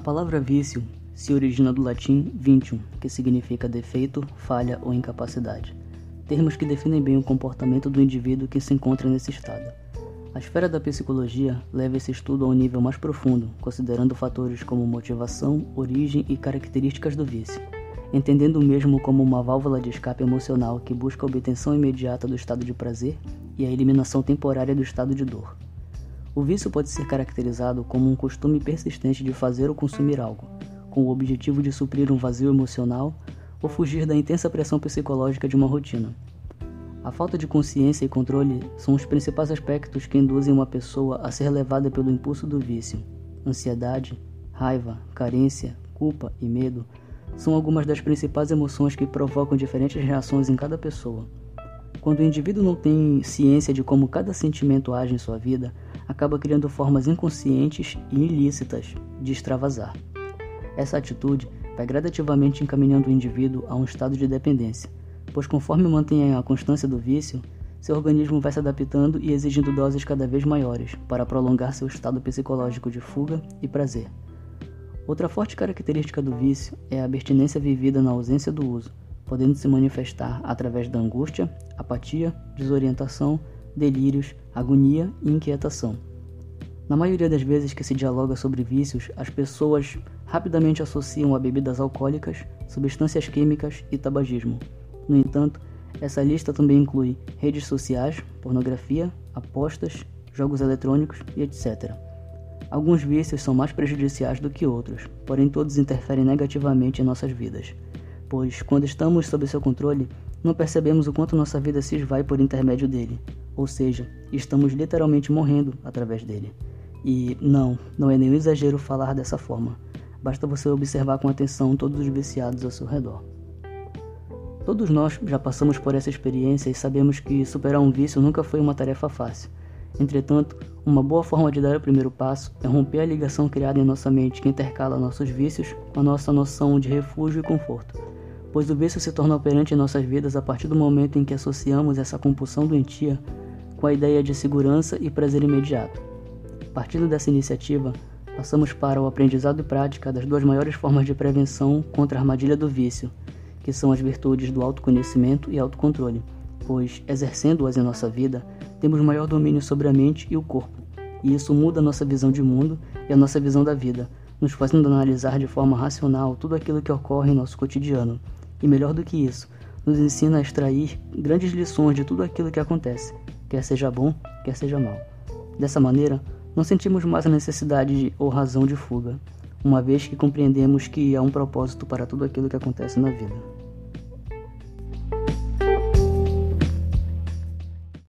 palavra vício se origina do latim vitium, que significa defeito, falha ou incapacidade, termos que definem bem o comportamento do indivíduo que se encontra nesse estado. A esfera da psicologia leva esse estudo a um nível mais profundo, considerando fatores como motivação, origem e características do vício, entendendo o mesmo como uma válvula de escape emocional que busca a obtenção imediata do estado de prazer e a eliminação temporária do estado de dor. O vício pode ser caracterizado como um costume persistente de fazer ou consumir algo, com o objetivo de suprir um vazio emocional ou fugir da intensa pressão psicológica de uma rotina. A falta de consciência e controle são os principais aspectos que induzem uma pessoa a ser levada pelo impulso do vício. Ansiedade, raiva, carência, culpa e medo são algumas das principais emoções que provocam diferentes reações em cada pessoa. Quando o indivíduo não tem ciência de como cada sentimento age em sua vida, acaba criando formas inconscientes e ilícitas de extravasar. Essa atitude vai gradativamente encaminhando o indivíduo a um estado de dependência, pois conforme mantém a constância do vício, seu organismo vai se adaptando e exigindo doses cada vez maiores para prolongar seu estado psicológico de fuga e prazer. Outra forte característica do vício é a abstinência vivida na ausência do uso, podendo se manifestar através da angústia, apatia, desorientação, delírios, agonia e inquietação. Na maioria das vezes que se dialoga sobre vícios, as pessoas rapidamente associam a bebidas alcoólicas, substâncias químicas e tabagismo. No entanto, essa lista também inclui redes sociais, pornografia, apostas, jogos eletrônicos e etc. Alguns vícios são mais prejudiciais do que outros, porém todos interferem negativamente em nossas vidas, pois quando estamos sob seu controle, não percebemos o quanto nossa vida se esvai por intermédio dele, ou seja, estamos literalmente morrendo através dele. E não, não é nenhum exagero falar dessa forma. Basta você observar com atenção todos os viciados ao seu redor. Todos nós já passamos por essa experiência e sabemos que superar um vício nunca foi uma tarefa fácil. Entretanto, uma boa forma de dar o primeiro passo é romper a ligação criada em nossa mente que intercala nossos vícios com a nossa noção de refúgio e conforto, pois o vício se torna operante em nossas vidas a partir do momento em que associamos essa compulsão doentia com a ideia de segurança e prazer imediato. Partindo dessa iniciativa, passamos para o aprendizado e prática das duas maiores formas de prevenção contra a armadilha do vício, que são as virtudes do autoconhecimento e autocontrole, pois, exercendo-as em nossa vida, temos maior domínio sobre a mente e o corpo, e isso muda a nossa visão de mundo e a nossa visão da vida, nos fazendo analisar de forma racional tudo aquilo que ocorre em nosso cotidiano. E melhor do que isso, nos ensina a extrair grandes lições de tudo aquilo que acontece, quer seja bom, quer seja mal. Dessa maneira, não sentimos mais a necessidade de, ou razão de fuga, uma vez que compreendemos que há um propósito para tudo aquilo que acontece na vida.